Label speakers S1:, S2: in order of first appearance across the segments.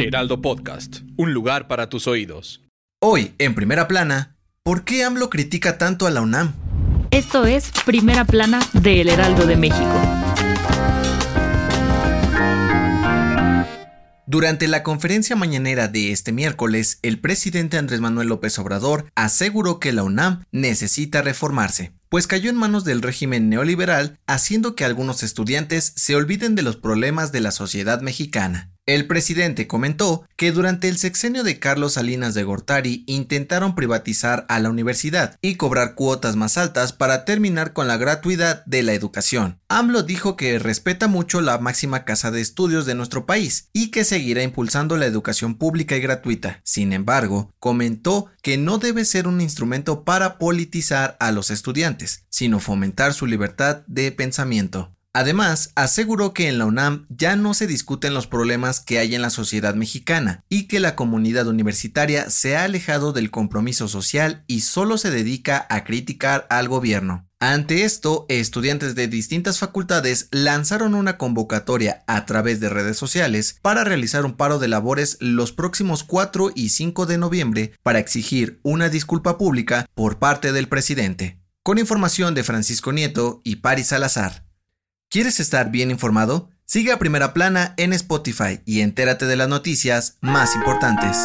S1: Heraldo Podcast, un lugar para tus oídos.
S2: Hoy, en primera plana, ¿por qué AMLO critica tanto a la UNAM?
S3: Esto es Primera Plana de El Heraldo de México.
S2: Durante la conferencia mañanera de este miércoles, el presidente Andrés Manuel López Obrador aseguró que la UNAM necesita reformarse, pues cayó en manos del régimen neoliberal, haciendo que algunos estudiantes se olviden de los problemas de la sociedad mexicana. El presidente comentó que durante el sexenio de Carlos Salinas de Gortari intentaron privatizar a la universidad y cobrar cuotas más altas para terminar con la gratuidad de la educación. AMLO dijo que respeta mucho la máxima casa de estudios de nuestro país y que seguirá impulsando la educación pública y gratuita. Sin embargo, comentó que no debe ser un instrumento para politizar a los estudiantes, sino fomentar su libertad de pensamiento. Además, aseguró que en la UNAM ya no se discuten los problemas que hay en la sociedad mexicana y que la comunidad universitaria se ha alejado del compromiso social y solo se dedica a criticar al gobierno. Ante esto, estudiantes de distintas facultades lanzaron una convocatoria a través de redes sociales para realizar un paro de labores los próximos 4 y 5 de noviembre para exigir una disculpa pública por parte del presidente. Con información de Francisco Nieto y Paris Salazar. ¿Quieres estar bien informado? Sigue a Primera Plana en Spotify y entérate de las noticias más importantes.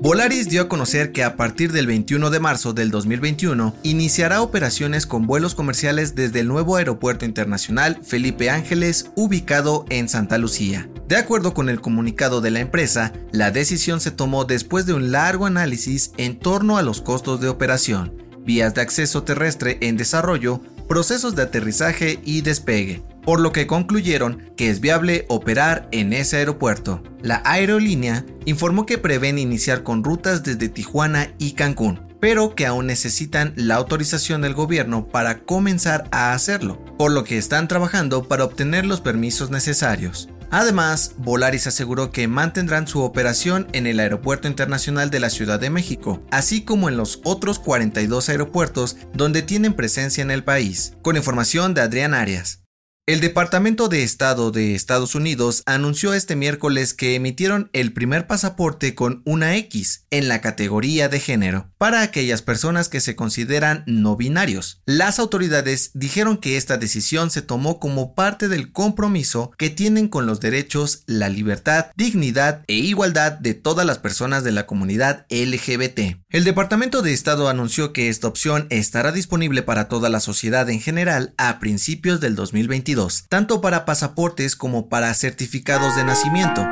S2: Volaris dio a conocer que a partir del 21 de marzo del 2021 iniciará operaciones con vuelos comerciales desde el nuevo aeropuerto internacional Felipe Ángeles ubicado en Santa Lucía. De acuerdo con el comunicado de la empresa, la decisión se tomó después de un largo análisis en torno a los costos de operación, vías de acceso terrestre en desarrollo, procesos de aterrizaje y despegue, por lo que concluyeron que es viable operar en ese aeropuerto. La aerolínea informó que prevén iniciar con rutas desde Tijuana y Cancún, pero que aún necesitan la autorización del gobierno para comenzar a hacerlo, por lo que están trabajando para obtener los permisos necesarios. Además, Volaris aseguró que mantendrán su operación en el Aeropuerto Internacional de la Ciudad de México, así como en los otros 42 aeropuertos donde tienen presencia en el país, con información de Adrián Arias. El Departamento de Estado de Estados Unidos anunció este miércoles que emitieron el primer pasaporte con una X en la categoría de género para aquellas personas que se consideran no binarios. Las autoridades dijeron que esta decisión se tomó como parte del compromiso que tienen con los derechos, la libertad, dignidad e igualdad de todas las personas de la comunidad LGBT. El Departamento de Estado anunció que esta opción estará disponible para toda la sociedad en general a principios del 2022 tanto para pasaportes como para certificados de nacimiento.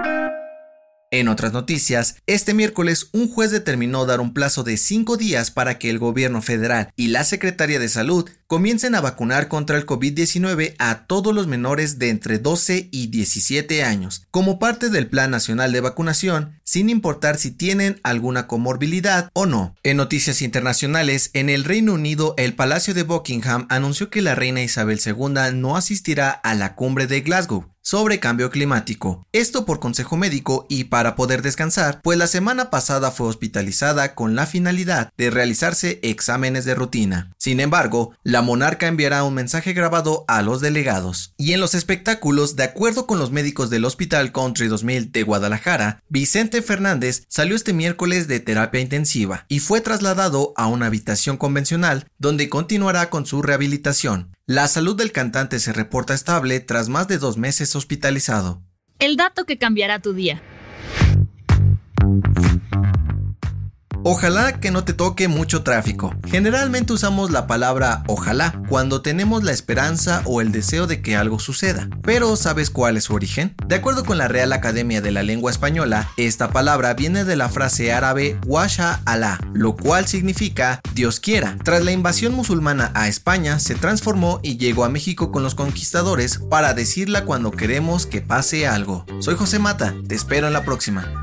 S2: En otras noticias, este miércoles un juez determinó dar un plazo de cinco días para que el gobierno federal y la Secretaría de Salud comiencen a vacunar contra el COVID-19 a todos los menores de entre 12 y 17 años, como parte del Plan Nacional de Vacunación, sin importar si tienen alguna comorbilidad o no. En noticias internacionales, en el Reino Unido, el Palacio de Buckingham anunció que la reina Isabel II no asistirá a la cumbre de Glasgow sobre cambio climático. Esto por consejo médico y para poder descansar, pues la semana pasada fue hospitalizada con la finalidad de realizarse exámenes de rutina. Sin embargo, la monarca enviará un mensaje grabado a los delegados. Y en los espectáculos, de acuerdo con los médicos del Hospital Country 2000 de Guadalajara, Vicente Fernández salió este miércoles de terapia intensiva y fue trasladado a una habitación convencional donde continuará con su rehabilitación. La salud del cantante se reporta estable tras más de dos meses hospitalizado.
S3: El dato que cambiará tu día.
S2: Ojalá que no te toque mucho tráfico. Generalmente usamos la palabra ojalá cuando tenemos la esperanza o el deseo de que algo suceda. Pero ¿sabes cuál es su origen? De acuerdo con la Real Academia de la Lengua Española, esta palabra viene de la frase árabe washa Allah, lo cual significa Dios quiera. Tras la invasión musulmana a España, se transformó y llegó a México con los conquistadores para decirla cuando queremos que pase algo. Soy José Mata, te espero en la próxima.